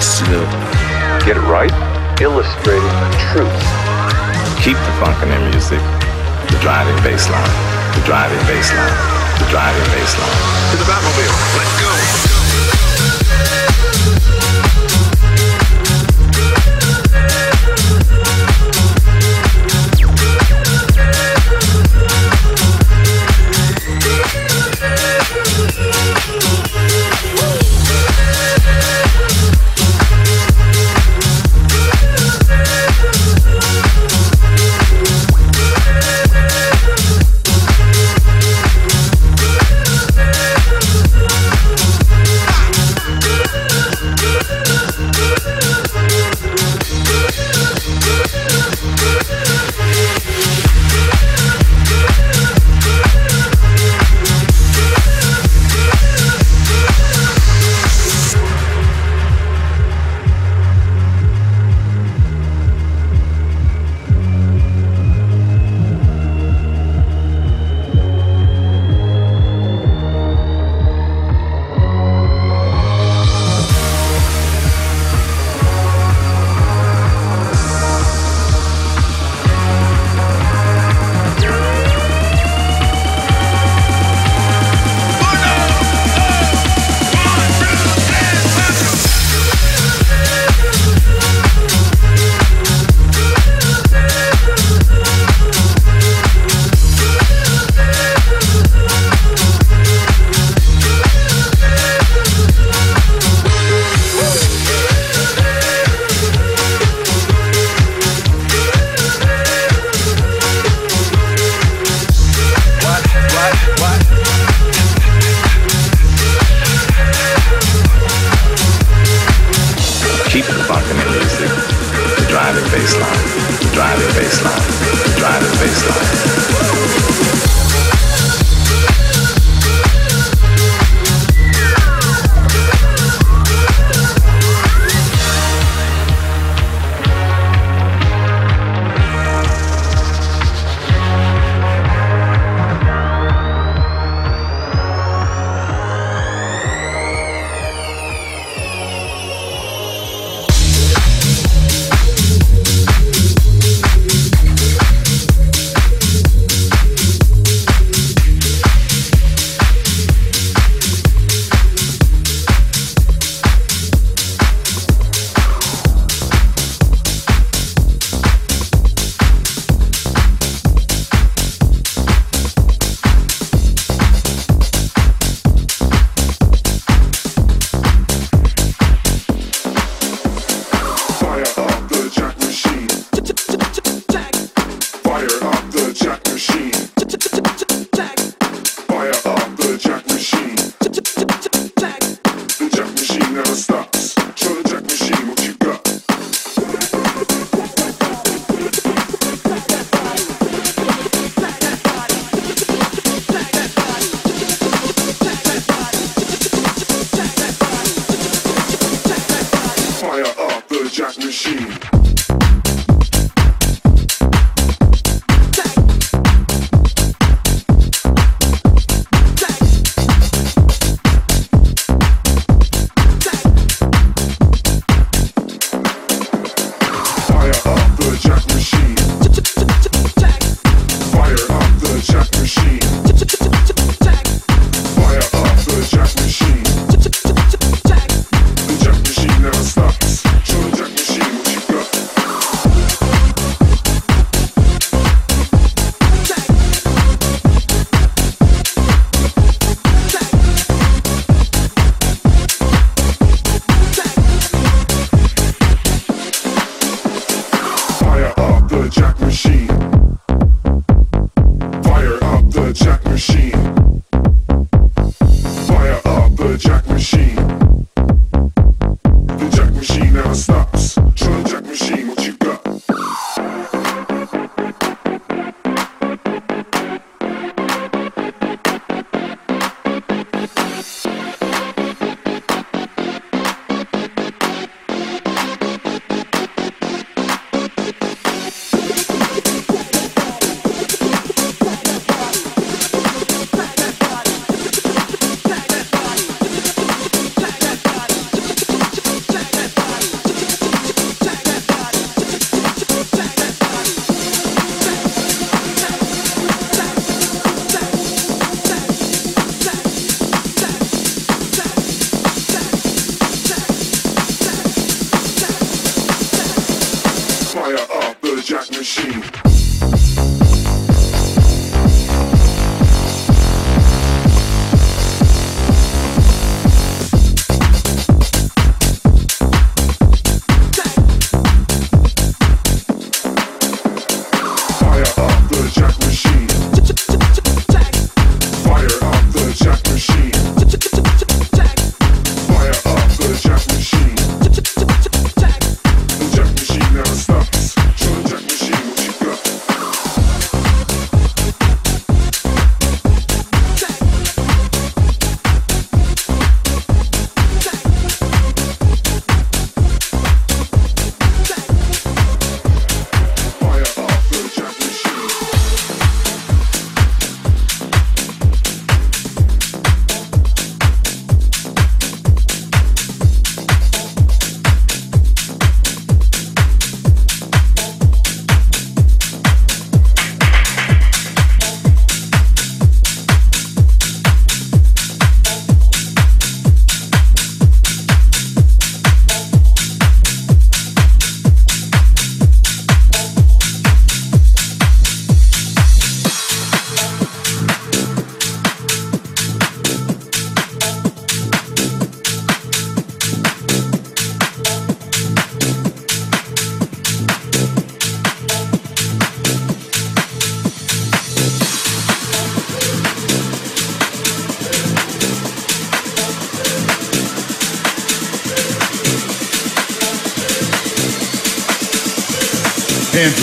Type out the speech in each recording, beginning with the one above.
Bass. Get it right. Illustrating the truth. Keep the funk in their music. The driving bass line. The driving bass line. The driving bass line. To the Batmobile. Let's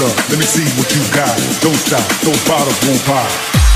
up, let me see what you got. Don't stop, those bottles won't pop.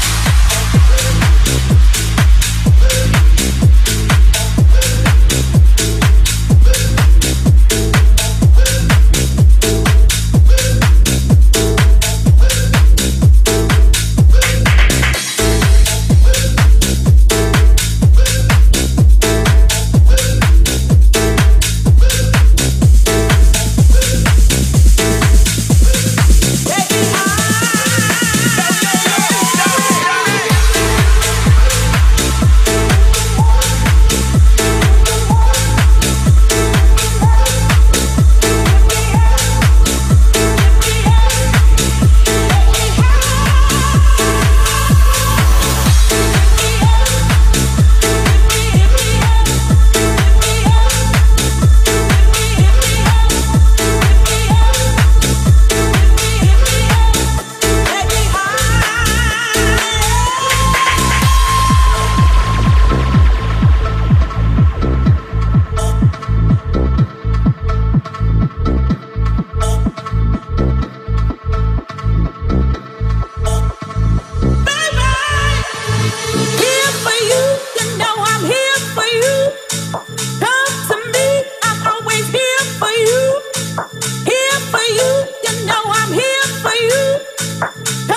Yeah.